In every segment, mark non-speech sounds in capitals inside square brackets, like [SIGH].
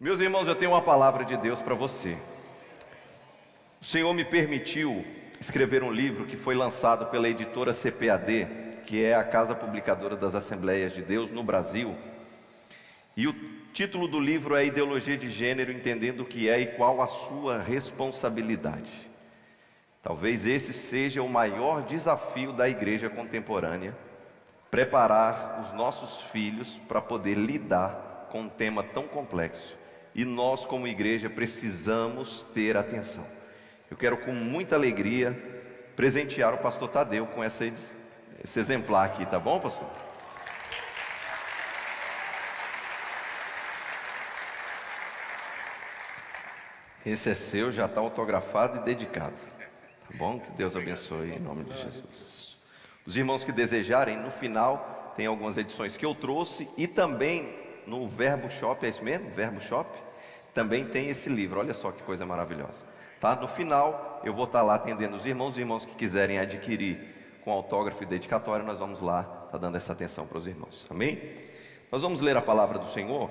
Meus irmãos, eu tenho uma palavra de Deus para você. O Senhor me permitiu escrever um livro que foi lançado pela editora CPAD, que é a casa publicadora das Assembleias de Deus no Brasil. E o título do livro é Ideologia de Gênero, entendendo o que é e qual a sua responsabilidade. Talvez esse seja o maior desafio da igreja contemporânea, preparar os nossos filhos para poder lidar com um tema tão complexo e nós, como igreja, precisamos ter atenção. Eu quero, com muita alegria, presentear o pastor Tadeu com essa, esse exemplar aqui, tá bom, pastor? Esse é seu, já está autografado e dedicado. Tá bom? Que Deus abençoe em nome de Jesus. Os irmãos que desejarem, no final, tem algumas edições que eu trouxe e também no Verbo Shop, é isso mesmo? Verbo Shop? Também tem esse livro. Olha só que coisa maravilhosa. Tá? No final, eu vou estar lá atendendo os irmãos, os irmãos que quiserem adquirir com autógrafo e dedicatório, nós vamos lá estar tá dando essa atenção para os irmãos. Amém? Nós vamos ler a palavra do Senhor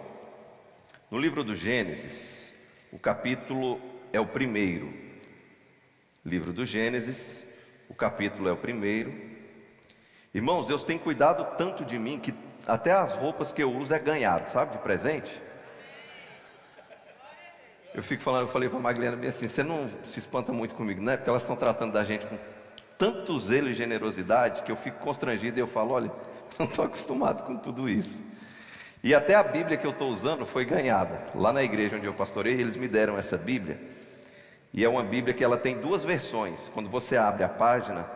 no livro do Gênesis. O capítulo é o primeiro. Livro do Gênesis, o capítulo é o primeiro. Irmãos, Deus tem cuidado tanto de mim que até as roupas que eu uso é ganhado, sabe, de presente. Eu fico falando, eu falei para a bem assim, você não se espanta muito comigo, né? Porque elas estão tratando da gente com tanto zelo e generosidade que eu fico constrangido e eu falo, olha, [LAUGHS] não estou acostumado com tudo isso. E até a Bíblia que eu estou usando foi ganhada. Lá na igreja onde eu pastorei, eles me deram essa Bíblia. E é uma Bíblia que ela tem duas versões. Quando você abre a página,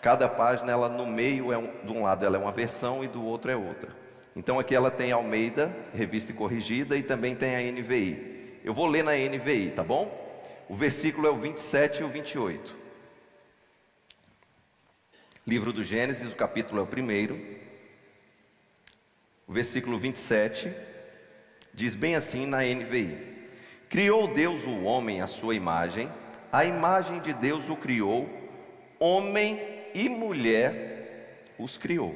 cada página ela no meio é um, de um lado ela é uma versão e do outro é outra. Então aqui ela tem Almeida, revista e corrigida, e também tem a NVI. Eu vou ler na NVI, tá bom? O versículo é o 27 e o 28. Livro do Gênesis, o capítulo é o primeiro. O versículo 27 diz bem assim na NVI: Criou Deus o homem à sua imagem, a imagem de Deus o criou, homem e mulher os criou.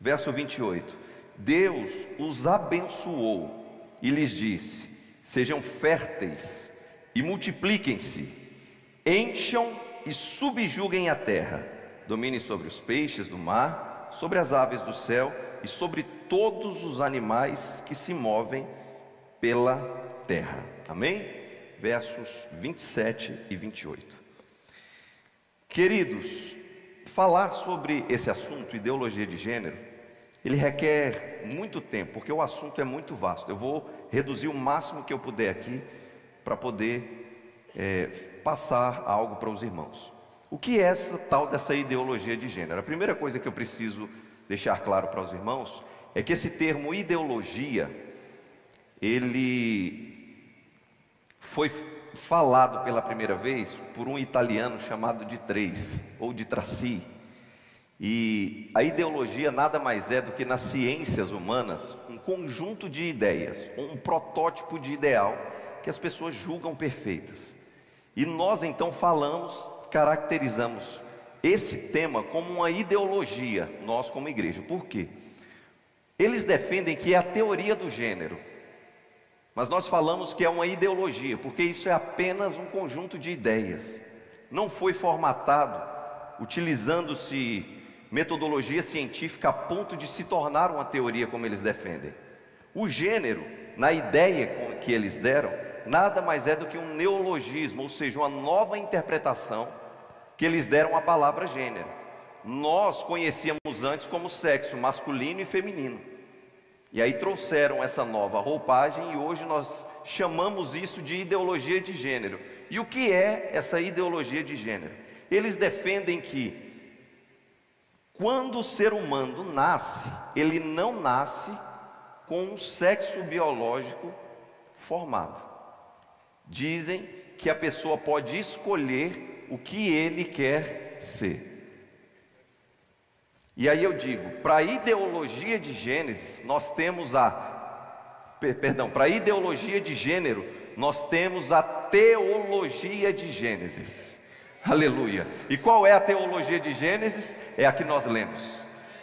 Verso 28: Deus os abençoou e lhes disse: Sejam férteis e multipliquem-se, encham e subjuguem a terra, dominem sobre os peixes do mar, sobre as aves do céu e sobre todos os animais que se movem pela terra. Amém? Versos 27 e 28. Queridos, falar sobre esse assunto, ideologia de gênero, ele requer muito tempo, porque o assunto é muito vasto. Eu vou reduzir o máximo que eu puder aqui para poder é, passar algo para os irmãos. O que é essa tal dessa ideologia de gênero? A primeira coisa que eu preciso deixar claro para os irmãos é que esse termo ideologia ele foi falado pela primeira vez por um italiano chamado de Três ou de Tracy. E a ideologia nada mais é do que nas ciências humanas um conjunto de ideias, um protótipo de ideal que as pessoas julgam perfeitas. E nós então falamos, caracterizamos esse tema como uma ideologia, nós como igreja. Por quê? Eles defendem que é a teoria do gênero, mas nós falamos que é uma ideologia, porque isso é apenas um conjunto de ideias. Não foi formatado utilizando-se metodologia científica a ponto de se tornar uma teoria como eles defendem. O gênero, na ideia que eles deram, nada mais é do que um neologismo, ou seja, uma nova interpretação que eles deram à palavra gênero. Nós conhecíamos antes como sexo masculino e feminino. E aí trouxeram essa nova roupagem e hoje nós chamamos isso de ideologia de gênero. E o que é essa ideologia de gênero? Eles defendem que quando o ser humano nasce, ele não nasce com um sexo biológico formado. Dizem que a pessoa pode escolher o que ele quer ser. E aí eu digo, para a ideologia de Gênesis, nós temos a perdão, para a ideologia de gênero, nós temos a teologia de Gênesis. Aleluia. E qual é a teologia de Gênesis? É a que nós lemos.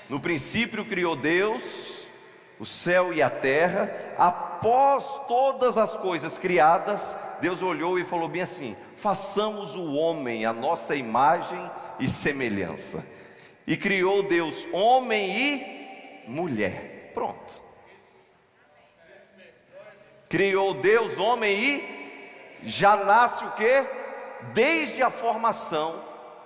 No princípio criou Deus o céu e a terra, após todas as coisas criadas, Deus olhou e falou bem assim: façamos o homem a nossa imagem e semelhança. E criou Deus homem e mulher. Pronto. Criou Deus homem e já nasce o que? Desde a formação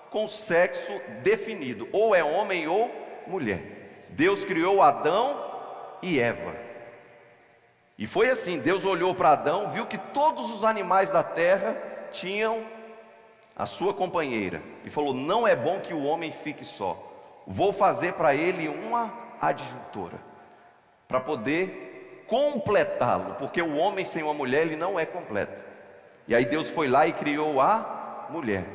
com sexo definido, ou é homem ou mulher. Deus criou Adão e Eva. E foi assim: Deus olhou para Adão, viu que todos os animais da terra tinham a sua companheira, e falou: Não é bom que o homem fique só, vou fazer para ele uma adjuntora, para poder completá-lo, porque o homem sem uma mulher ele não é completo. E aí Deus foi lá e criou a mulher.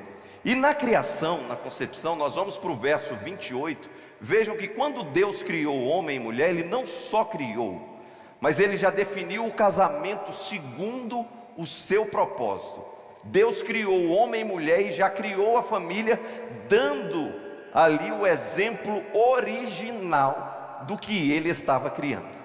E na criação, na concepção, nós vamos para o verso 28. Vejam que quando Deus criou homem e mulher, Ele não só criou, mas Ele já definiu o casamento segundo o seu propósito. Deus criou homem e mulher e já criou a família, dando ali o exemplo original do que Ele estava criando.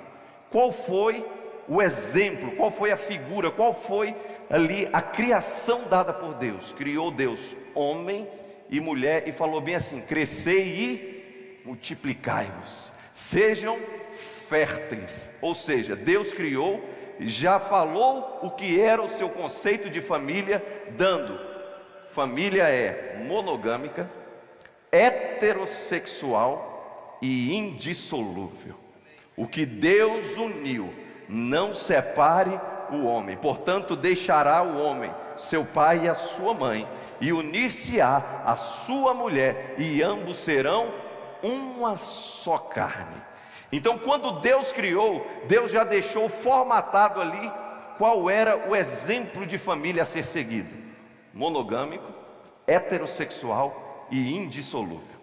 Qual foi o exemplo, qual foi a figura, qual foi ali a criação dada por Deus? Criou Deus homem e mulher, e falou bem assim: crescei e multiplicai-vos, sejam férteis. Ou seja, Deus criou, já falou o que era o seu conceito de família, dando: família é monogâmica, heterossexual e indissolúvel. O que Deus uniu, não separe o homem. Portanto, deixará o homem seu pai e a sua mãe, e unir-se-á a sua mulher, e ambos serão uma só carne. Então, quando Deus criou, Deus já deixou formatado ali qual era o exemplo de família a ser seguido: monogâmico, heterossexual e indissolúvel.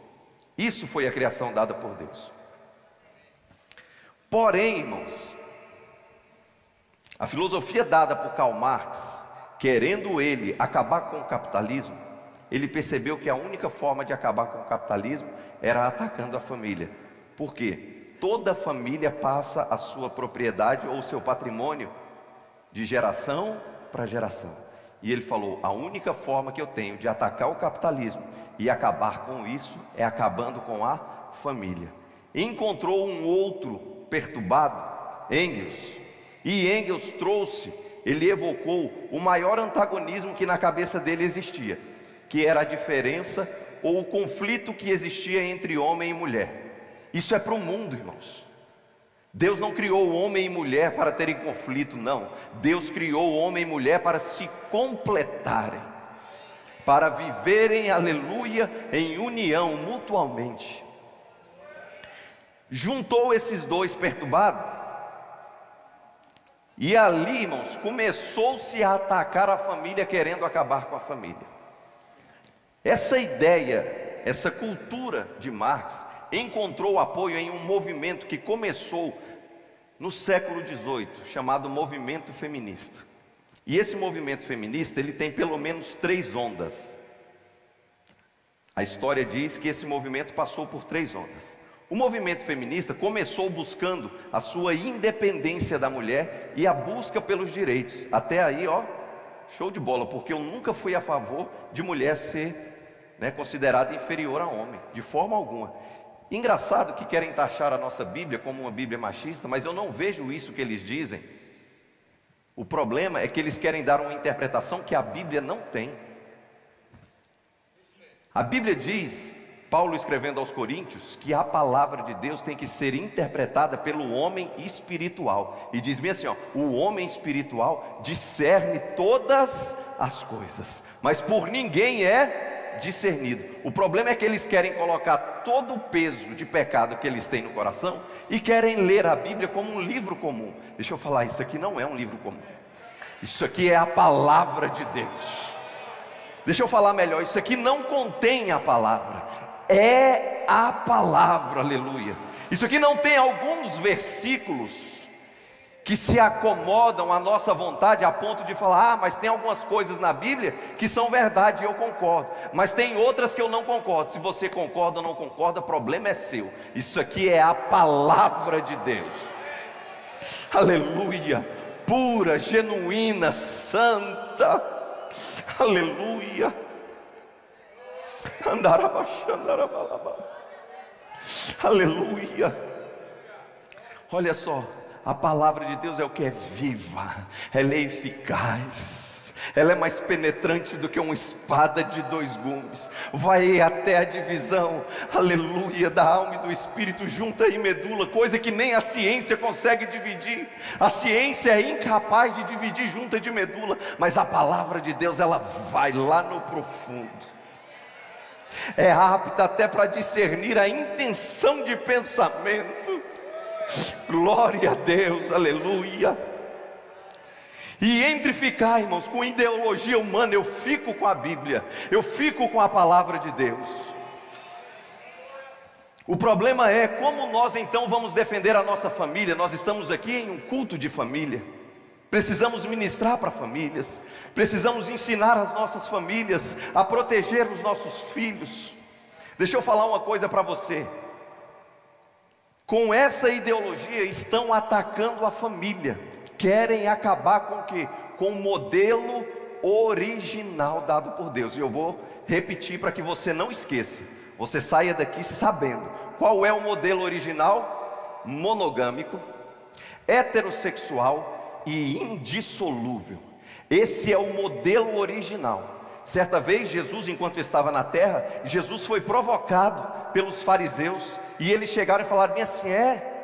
Isso foi a criação dada por Deus. Porém, irmãos, a filosofia dada por Karl Marx querendo ele acabar com o capitalismo, ele percebeu que a única forma de acabar com o capitalismo era atacando a família. Por quê? Toda família passa a sua propriedade ou seu patrimônio de geração para geração. E ele falou: a única forma que eu tenho de atacar o capitalismo e acabar com isso é acabando com a família. Encontrou um outro perturbado, Engels, e Engels trouxe ele evocou o maior antagonismo que na cabeça dele existia, que era a diferença ou o conflito que existia entre homem e mulher. Isso é para o mundo, irmãos. Deus não criou homem e mulher para terem conflito, não. Deus criou homem e mulher para se completarem, para viverem, aleluia, em união mutualmente. Juntou esses dois perturbados, e ali, irmãos, começou-se a atacar a família, querendo acabar com a família. Essa ideia, essa cultura de Marx, encontrou apoio em um movimento que começou no século XVIII, chamado movimento feminista. E esse movimento feminista, ele tem pelo menos três ondas. A história diz que esse movimento passou por três ondas. O movimento feminista começou buscando a sua independência da mulher e a busca pelos direitos. Até aí, ó, show de bola, porque eu nunca fui a favor de mulher ser né, considerada inferior a homem, de forma alguma. Engraçado que querem taxar a nossa Bíblia como uma Bíblia machista, mas eu não vejo isso que eles dizem. O problema é que eles querem dar uma interpretação que a Bíblia não tem. A Bíblia diz Paulo escrevendo aos Coríntios que a palavra de Deus tem que ser interpretada pelo homem espiritual. E diz-me assim: ó, o homem espiritual discerne todas as coisas, mas por ninguém é discernido. O problema é que eles querem colocar todo o peso de pecado que eles têm no coração e querem ler a Bíblia como um livro comum. Deixa eu falar, isso aqui não é um livro comum. Isso aqui é a palavra de Deus. Deixa eu falar melhor, isso aqui não contém a palavra, é a palavra, aleluia. Isso aqui não tem alguns versículos que se acomodam à nossa vontade a ponto de falar, ah, mas tem algumas coisas na Bíblia que são verdade eu concordo, mas tem outras que eu não concordo. Se você concorda ou não concorda, problema é seu. Isso aqui é a palavra de Deus. aleluia, pura, genuína, santa, aleluia. Aleluia. Olha só, a palavra de Deus é o que é viva, ela é eficaz ela é mais penetrante do que uma espada de dois gumes, vai até a divisão, aleluia, da alma e do espírito, junta e medula, coisa que nem a ciência consegue dividir. A ciência é incapaz de dividir junta de medula, mas a palavra de Deus, ela vai lá no profundo. É apta até para discernir a intenção de pensamento. Glória a Deus, aleluia. E entre ficar, irmãos, com ideologia humana, eu fico com a Bíblia, eu fico com a palavra de Deus. O problema é como nós então vamos defender a nossa família. Nós estamos aqui em um culto de família. Precisamos ministrar para famílias, precisamos ensinar as nossas famílias a proteger os nossos filhos. Deixa eu falar uma coisa para você. Com essa ideologia estão atacando a família querem acabar com o que? Com o modelo original dado por Deus. E eu vou repetir para que você não esqueça. Você saia daqui sabendo qual é o modelo original? Monogâmico, heterossexual e indissolúvel. Esse é o modelo original. Certa vez, Jesus, enquanto estava na terra, Jesus foi provocado pelos fariseus e eles chegaram e falaram assim: é,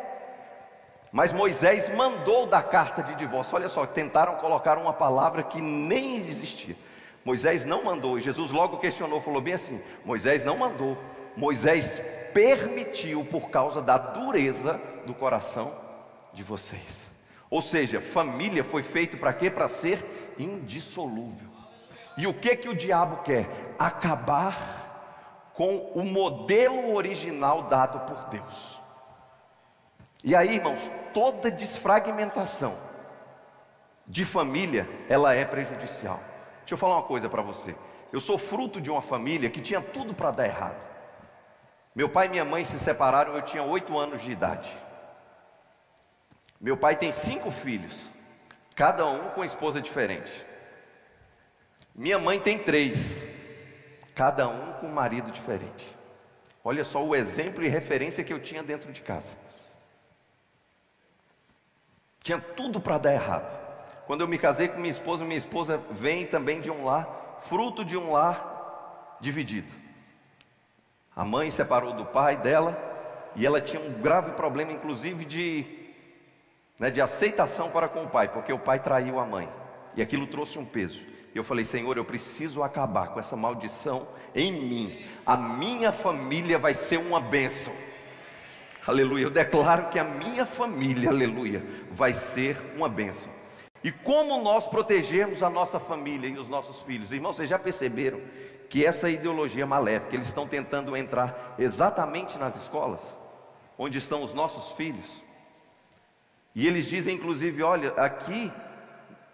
mas Moisés mandou da carta de divórcio. Olha só, tentaram colocar uma palavra que nem existia. Moisés não mandou. E Jesus logo questionou, falou bem assim: Moisés não mandou. Moisés permitiu por causa da dureza do coração de vocês. Ou seja, família foi feito para quê? Para ser indissolúvel. E o que que o diabo quer? Acabar com o modelo original dado por Deus. E aí, irmãos, toda desfragmentação de família, ela é prejudicial. Deixa eu falar uma coisa para você. Eu sou fruto de uma família que tinha tudo para dar errado. Meu pai e minha mãe se separaram, eu tinha oito anos de idade. Meu pai tem cinco filhos, cada um com esposa diferente. Minha mãe tem três, cada um com um marido diferente. Olha só o exemplo e referência que eu tinha dentro de casa. Tinha tudo para dar errado. Quando eu me casei com minha esposa, minha esposa vem também de um lar, fruto de um lar dividido. A mãe separou do pai dela e ela tinha um grave problema, inclusive de, né, de aceitação para com o pai, porque o pai traiu a mãe e aquilo trouxe um peso. E eu falei, Senhor, eu preciso acabar com essa maldição em mim. A minha família vai ser uma bênção. Aleluia. Eu declaro que a minha família, aleluia, vai ser uma bênção. E como nós protegemos a nossa família e os nossos filhos? Irmãos, vocês já perceberam que essa ideologia maléfica, eles estão tentando entrar exatamente nas escolas, onde estão os nossos filhos. E eles dizem, inclusive, olha, aqui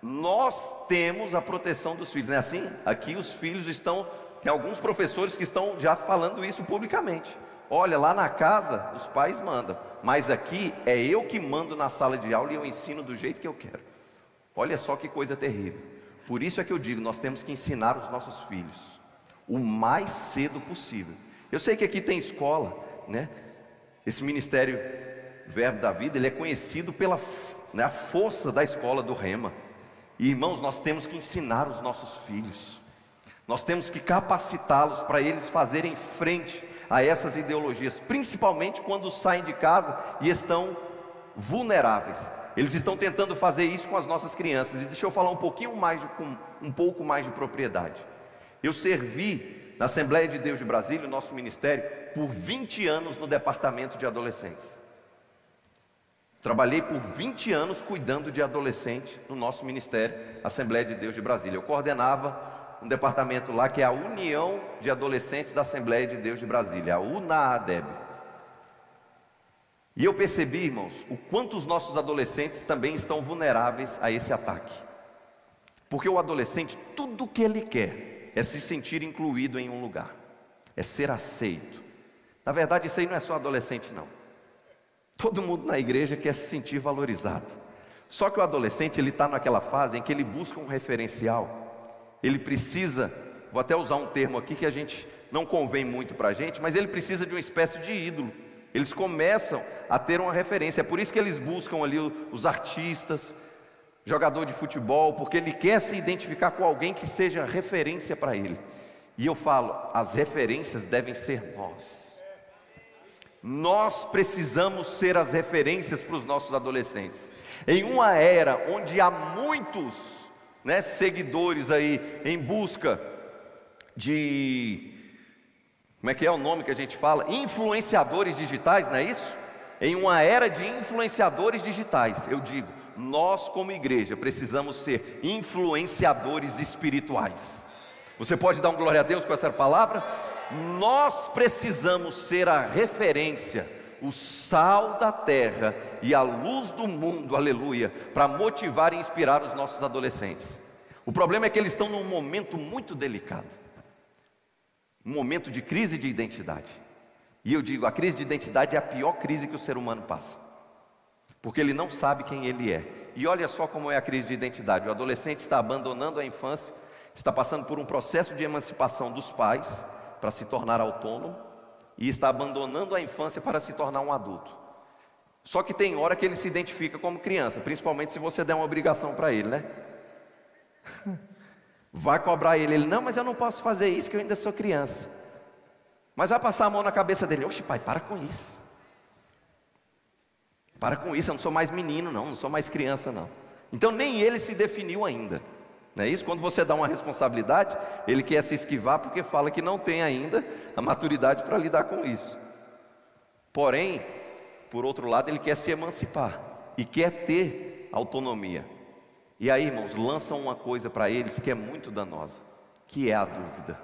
nós temos a proteção dos filhos, não é assim? Aqui os filhos estão, tem alguns professores que estão já falando isso publicamente. Olha, lá na casa os pais mandam, mas aqui é eu que mando na sala de aula e eu ensino do jeito que eu quero. Olha só que coisa terrível. Por isso é que eu digo, nós temos que ensinar os nossos filhos o mais cedo possível. Eu sei que aqui tem escola, né? Esse ministério Verbo da Vida, ele é conhecido pela né, força da escola do Rema. E irmãos, nós temos que ensinar os nossos filhos. Nós temos que capacitá-los para eles fazerem frente a essas ideologias, principalmente quando saem de casa e estão vulneráveis. Eles estão tentando fazer isso com as nossas crianças. E deixa eu falar um pouquinho mais, com um pouco mais de propriedade. Eu servi na Assembleia de Deus de Brasília, o nosso ministério, por 20 anos no departamento de adolescentes. Trabalhei por 20 anos cuidando de adolescentes no nosso ministério, Assembleia de Deus de Brasília. Eu coordenava um departamento lá que é a União de Adolescentes da Assembleia de Deus de Brasília, a UNAADEB. E eu percebi, irmãos, o quanto os nossos adolescentes também estão vulneráveis a esse ataque. Porque o adolescente, tudo o que ele quer é se sentir incluído em um lugar, é ser aceito. Na verdade, isso aí não é só adolescente, não. Todo mundo na igreja quer se sentir valorizado. Só que o adolescente ele está naquela fase em que ele busca um referencial. Ele precisa, vou até usar um termo aqui que a gente não convém muito para a gente, mas ele precisa de uma espécie de ídolo. Eles começam a ter uma referência. É por isso que eles buscam ali os artistas, jogador de futebol, porque ele quer se identificar com alguém que seja referência para ele. E eu falo, as referências devem ser nós. Nós precisamos ser as referências para os nossos adolescentes. Em uma era onde há muitos né, seguidores aí em busca de como é que é o nome que a gente fala? Influenciadores digitais, não é isso? Em uma era de influenciadores digitais, eu digo, nós como igreja precisamos ser influenciadores espirituais. Você pode dar um glória a Deus com essa palavra? Nós precisamos ser a referência, o sal da terra e a luz do mundo, aleluia, para motivar e inspirar os nossos adolescentes. O problema é que eles estão num momento muito delicado um momento de crise de identidade. E eu digo, a crise de identidade é a pior crise que o ser humano passa. Porque ele não sabe quem ele é. E olha só como é a crise de identidade. O adolescente está abandonando a infância, está passando por um processo de emancipação dos pais para se tornar autônomo e está abandonando a infância para se tornar um adulto. Só que tem hora que ele se identifica como criança, principalmente se você der uma obrigação para ele, né? [LAUGHS] Vai cobrar ele, ele, não, mas eu não posso fazer isso, que eu ainda sou criança. Mas vai passar a mão na cabeça dele, oxe pai, para com isso. Para com isso, eu não sou mais menino, não, não sou mais criança, não. Então nem ele se definiu ainda. Não é isso? Quando você dá uma responsabilidade, ele quer se esquivar porque fala que não tem ainda a maturidade para lidar com isso. Porém, por outro lado, ele quer se emancipar e quer ter autonomia. E aí, irmãos, lançam uma coisa para eles que é muito danosa, que é a dúvida.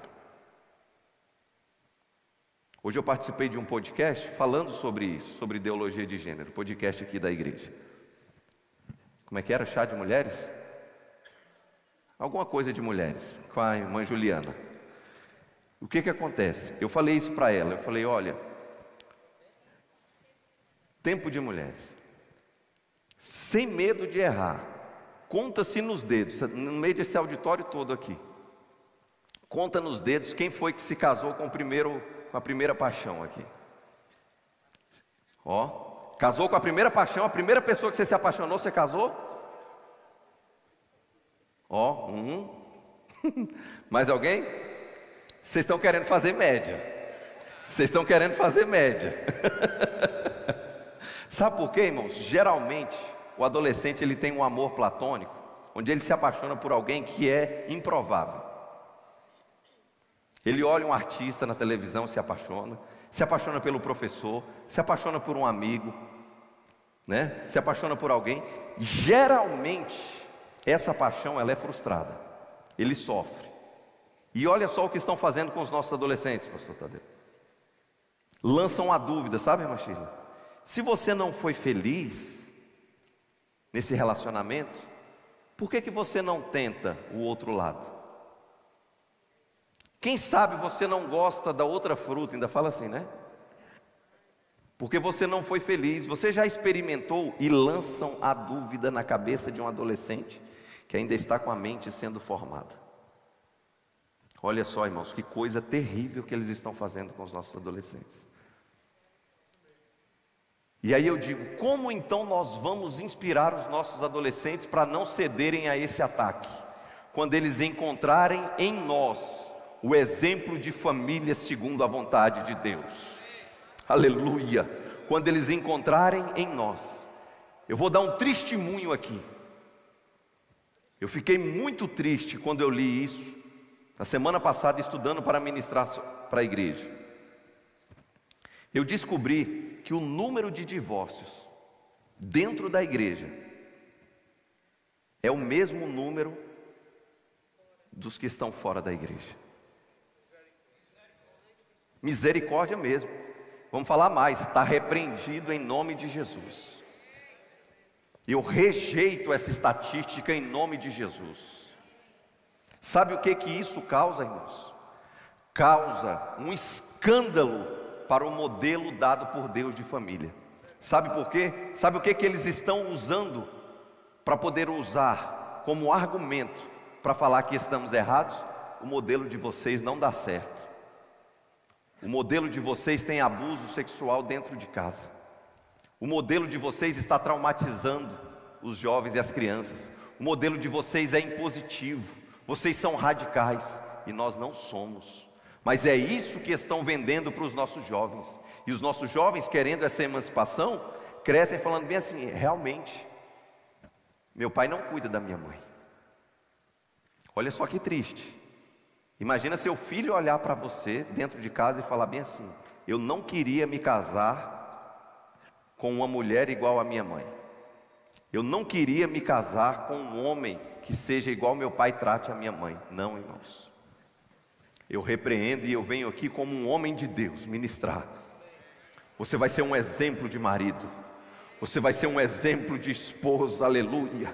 Hoje eu participei de um podcast falando sobre isso, sobre ideologia de gênero, podcast aqui da igreja. Como é que era? Chá de mulheres? Alguma coisa de mulheres, com a irmã Juliana. O que que acontece? Eu falei isso para ela, eu falei, olha, tempo de mulheres, sem medo de errar, Conta-se nos dedos, no meio desse auditório todo aqui. Conta nos dedos quem foi que se casou com, o primeiro, com a primeira paixão aqui. Ó, casou com a primeira paixão, a primeira pessoa que você se apaixonou, você casou? Ó, um. [LAUGHS] Mais alguém? Vocês estão querendo fazer média. Vocês estão querendo fazer média. [LAUGHS] Sabe por quê, irmãos? Geralmente o adolescente ele tem um amor platônico, onde ele se apaixona por alguém que é improvável. Ele olha um artista na televisão, se apaixona, se apaixona pelo professor, se apaixona por um amigo, né? Se apaixona por alguém. Geralmente essa paixão ela é frustrada. Ele sofre. E olha só o que estão fazendo com os nossos adolescentes, pastor Tadeu. Lançam a dúvida, sabe, irmã Sheila? Se você não foi feliz, nesse relacionamento, por que, que você não tenta o outro lado? Quem sabe você não gosta da outra fruta, ainda fala assim, né? Porque você não foi feliz, você já experimentou e lançam a dúvida na cabeça de um adolescente que ainda está com a mente sendo formada. Olha só, irmãos, que coisa terrível que eles estão fazendo com os nossos adolescentes. E aí eu digo, como então nós vamos inspirar os nossos adolescentes para não cederem a esse ataque? Quando eles encontrarem em nós o exemplo de família segundo a vontade de Deus. Aleluia! Quando eles encontrarem em nós. Eu vou dar um testemunho aqui. Eu fiquei muito triste quando eu li isso, na semana passada, estudando para ministrar para a igreja. Eu descobri que o número de divórcios dentro da igreja é o mesmo número dos que estão fora da igreja. Misericórdia mesmo. Vamos falar mais, está repreendido em nome de Jesus. Eu rejeito essa estatística em nome de Jesus. Sabe o que que isso causa, irmãos? Causa um escândalo para o modelo dado por Deus de família. Sabe por quê? Sabe o que, que eles estão usando para poder usar como argumento para falar que estamos errados? O modelo de vocês não dá certo. O modelo de vocês tem abuso sexual dentro de casa. O modelo de vocês está traumatizando os jovens e as crianças. O modelo de vocês é impositivo. Vocês são radicais e nós não somos. Mas é isso que estão vendendo para os nossos jovens. E os nossos jovens, querendo essa emancipação, crescem falando bem assim: realmente, meu pai não cuida da minha mãe. Olha só que triste. Imagina seu filho olhar para você dentro de casa e falar bem assim: Eu não queria me casar com uma mulher igual à minha mãe. Eu não queria me casar com um homem que seja igual meu pai trate a minha mãe. Não, irmãos. Eu repreendo e eu venho aqui como um homem de Deus ministrar. Você vai ser um exemplo de marido. Você vai ser um exemplo de esposa. Aleluia.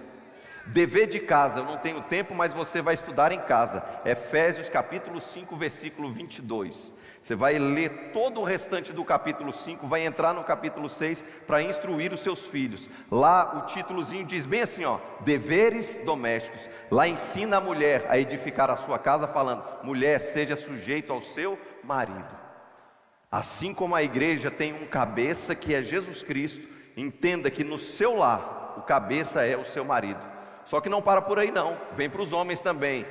Dever de casa, eu não tenho tempo, mas você vai estudar em casa. Efésios capítulo 5, versículo 22. Você vai ler todo o restante do capítulo 5, vai entrar no capítulo 6 para instruir os seus filhos. Lá o títulozinho diz bem assim, ó, deveres domésticos. Lá ensina a mulher a edificar a sua casa falando: "Mulher, seja sujeito ao seu marido". Assim como a igreja tem um cabeça que é Jesus Cristo, entenda que no seu lar o cabeça é o seu marido. Só que não para por aí não, vem para os homens também.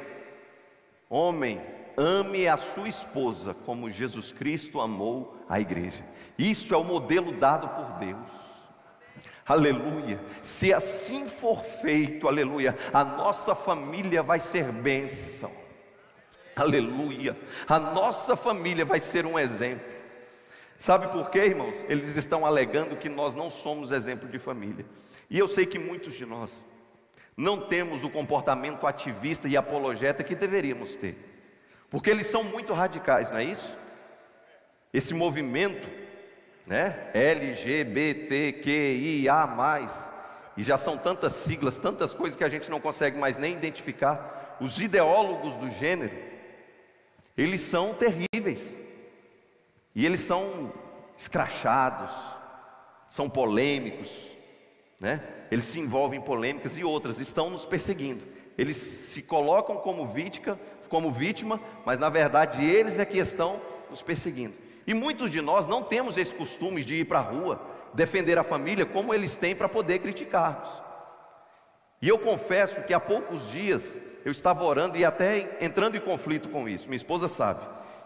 Homem, ame a sua esposa como Jesus Cristo amou a igreja. Isso é o modelo dado por Deus. Aleluia. Se assim for feito, aleluia, a nossa família vai ser bênção. Aleluia. A nossa família vai ser um exemplo. Sabe por quê, irmãos? Eles estão alegando que nós não somos exemplo de família. E eu sei que muitos de nós não temos o comportamento ativista e apologeta que deveríamos ter, porque eles são muito radicais, não é isso? Esse movimento, né, LGBTQIA+, e já são tantas siglas, tantas coisas que a gente não consegue mais nem identificar, os ideólogos do gênero, eles são terríveis, e eles são escrachados, são polêmicos, né? Eles se envolvem em polêmicas e outras estão nos perseguindo. Eles se colocam como vítima, como vítima, mas na verdade eles é que estão nos perseguindo. E muitos de nós não temos esse costume de ir para a rua, defender a família como eles têm para poder criticar-nos. E eu confesso que há poucos dias eu estava orando e até entrando em conflito com isso. Minha esposa sabe.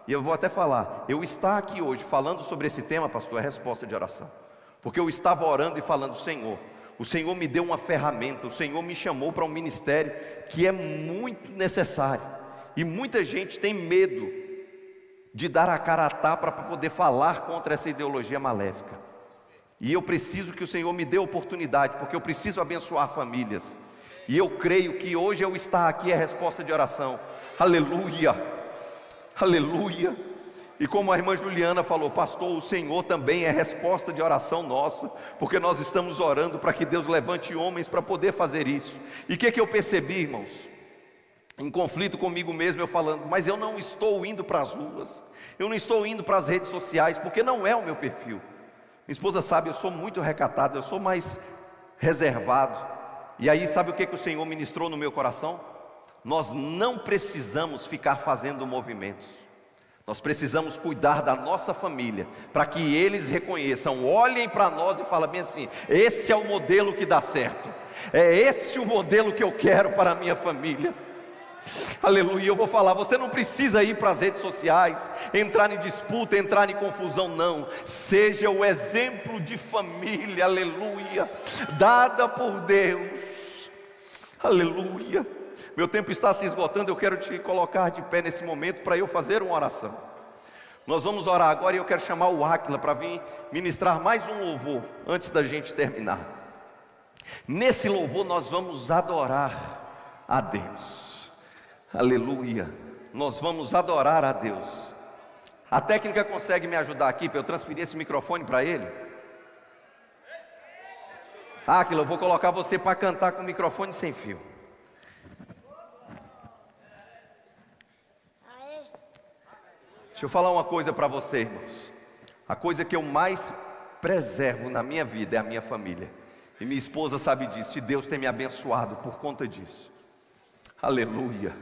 E eu vou até falar, eu estar aqui hoje falando sobre esse tema, pastor, é resposta de oração. Porque eu estava orando e falando, Senhor, o Senhor me deu uma ferramenta, o Senhor me chamou para um ministério que é muito necessário. E muita gente tem medo de dar a cara a tapa para poder falar contra essa ideologia maléfica. E eu preciso que o Senhor me dê oportunidade, porque eu preciso abençoar famílias. E eu creio que hoje eu estar aqui é resposta de oração. Aleluia! Aleluia! E como a irmã Juliana falou, pastor, o Senhor também é resposta de oração nossa, porque nós estamos orando para que Deus levante homens para poder fazer isso. E o que, que eu percebi, irmãos? Em conflito comigo mesmo, eu falando, mas eu não estou indo para as ruas, eu não estou indo para as redes sociais, porque não é o meu perfil. Minha esposa sabe, eu sou muito recatado, eu sou mais reservado. E aí, sabe o que, que o Senhor ministrou no meu coração? Nós não precisamos ficar fazendo movimentos. Nós precisamos cuidar da nossa família, para que eles reconheçam, olhem para nós e falem bem assim: esse é o modelo que dá certo, é esse o modelo que eu quero para a minha família. Aleluia, eu vou falar, você não precisa ir para as redes sociais, entrar em disputa, entrar em confusão, não. Seja o exemplo de família, aleluia, dada por Deus. Aleluia. Meu tempo está se esgotando, eu quero te colocar de pé nesse momento para eu fazer uma oração. Nós vamos orar agora e eu quero chamar o Áquila para vir ministrar mais um louvor antes da gente terminar. Nesse louvor nós vamos adorar a Deus. Aleluia. Nós vamos adorar a Deus. A técnica consegue me ajudar aqui para eu transferir esse microfone para ele? Áquila, eu vou colocar você para cantar com o microfone sem fio. Deixa eu falar uma coisa para você, irmãos. A coisa que eu mais preservo na minha vida é a minha família. E minha esposa sabe disso, e Deus tem me abençoado por conta disso. Aleluia,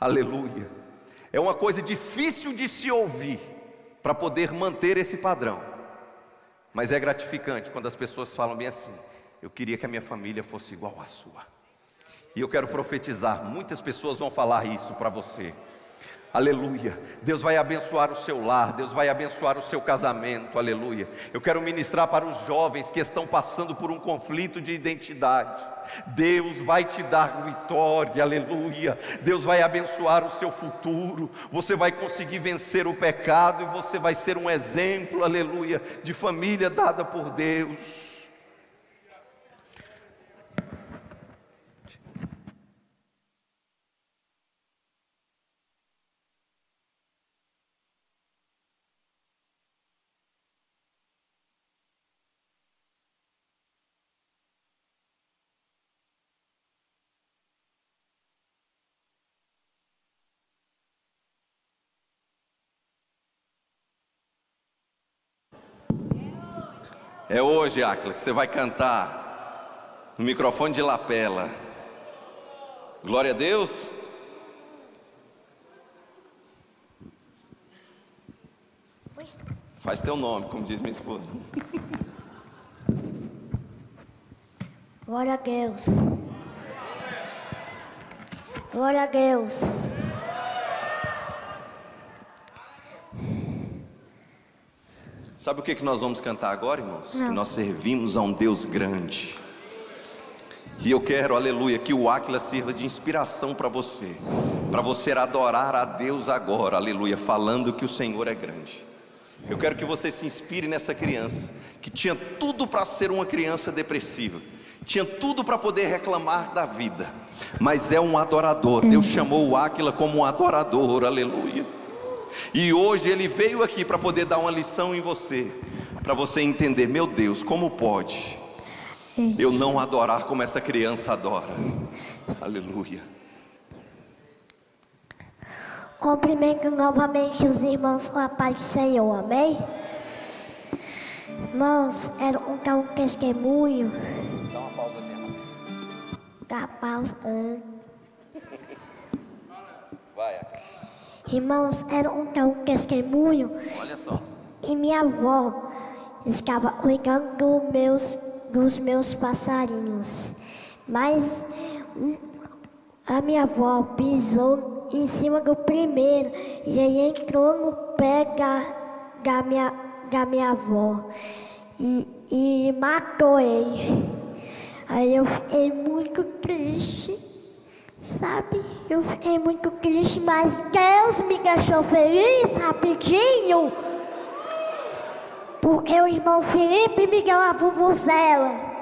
aleluia. É uma coisa difícil de se ouvir para poder manter esse padrão, mas é gratificante quando as pessoas falam bem assim: eu queria que a minha família fosse igual à sua. E eu quero profetizar, muitas pessoas vão falar isso para você. Aleluia. Deus vai abençoar o seu lar, Deus vai abençoar o seu casamento. Aleluia. Eu quero ministrar para os jovens que estão passando por um conflito de identidade. Deus vai te dar vitória. Aleluia. Deus vai abençoar o seu futuro. Você vai conseguir vencer o pecado e você vai ser um exemplo, aleluia, de família dada por Deus. É hoje, Acla, que você vai cantar no microfone de lapela. Glória a Deus. Faz teu nome, como diz minha esposa. Glória a Deus. Glória a Deus. Sabe o que, que nós vamos cantar agora, irmãos? Não. Que nós servimos a um Deus grande. E eu quero, aleluia, que o Áquila sirva de inspiração para você, para você adorar a Deus agora, aleluia, falando que o Senhor é grande. Eu quero que você se inspire nessa criança, que tinha tudo para ser uma criança depressiva, tinha tudo para poder reclamar da vida, mas é um adorador. Deus chamou o Áquila como um adorador, aleluia. E hoje ele veio aqui para poder dar uma lição em você, para você entender, meu Deus, como pode eu não adorar como essa criança adora? Aleluia. Cumprimento novamente os irmãos com a paz do Senhor, amém? Irmãos, era um tal testemunho. Dá uma pausa assim. Dá pausa. Vai, Irmãos, era um tão testemunho. Olha só. E minha avó estava cuidando do meus, dos meus passarinhos. Mas a minha avó pisou em cima do primeiro e aí entrou no pé da, da, minha, da minha avó e, e matou ele. Aí eu fiquei muito triste. Sabe, eu fiquei muito triste, mas Deus me deixou feliz rapidinho. Porque o irmão Felipe me deu a vuvuzela.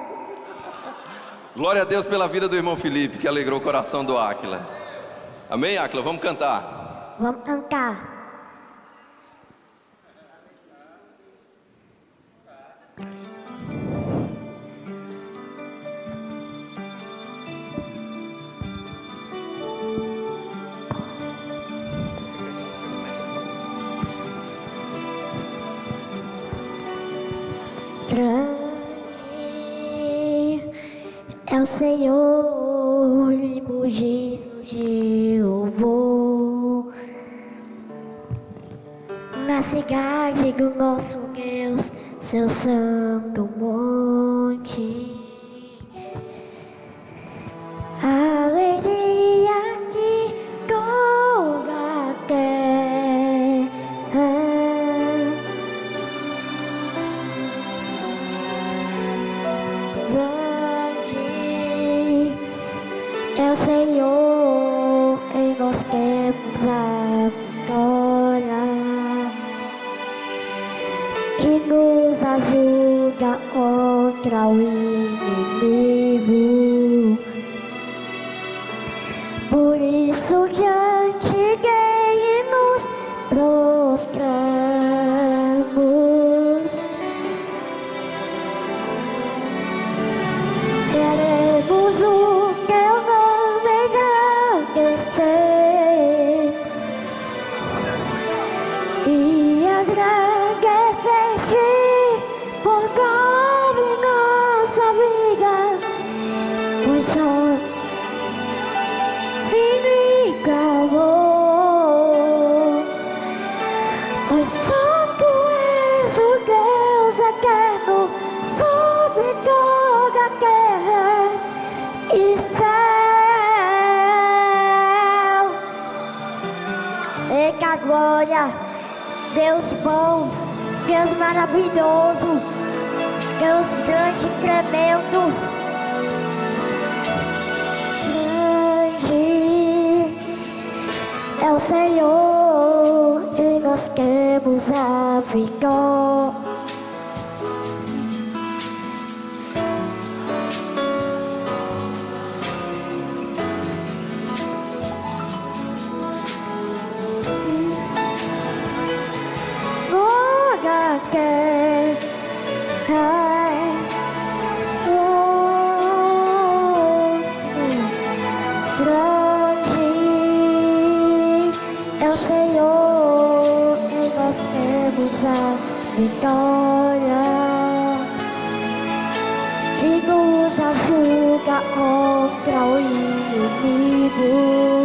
Glória a Deus pela vida do irmão Felipe, que alegrou o coração do Áquila. Amém, Áquila? Vamos cantar. Vamos cantar. É o Senhor e mugindo de louvor na cidade do nosso Deus, seu santo monte. Glória. Deus bom, Deus maravilhoso, Deus grande e tremendo. Grande é o Senhor e nós temos a vitória. Vitória e nos ajuda contra o inimigo.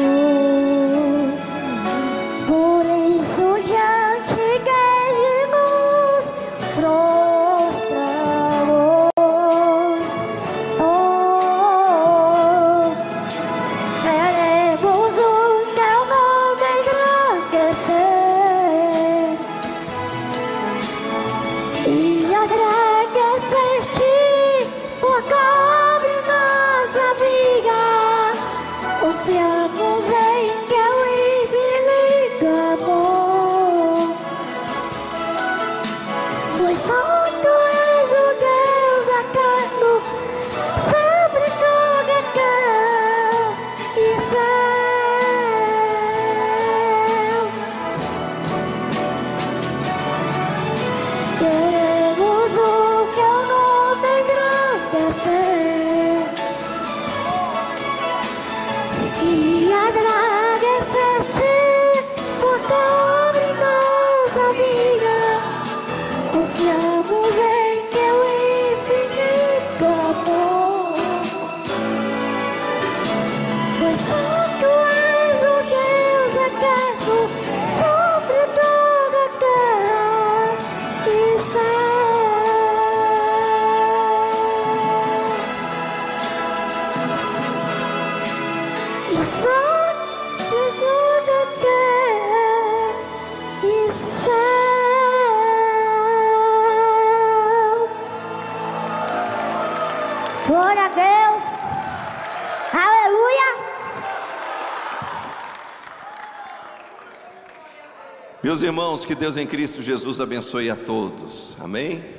Irmãos, que Deus em Cristo Jesus abençoe a todos. Amém?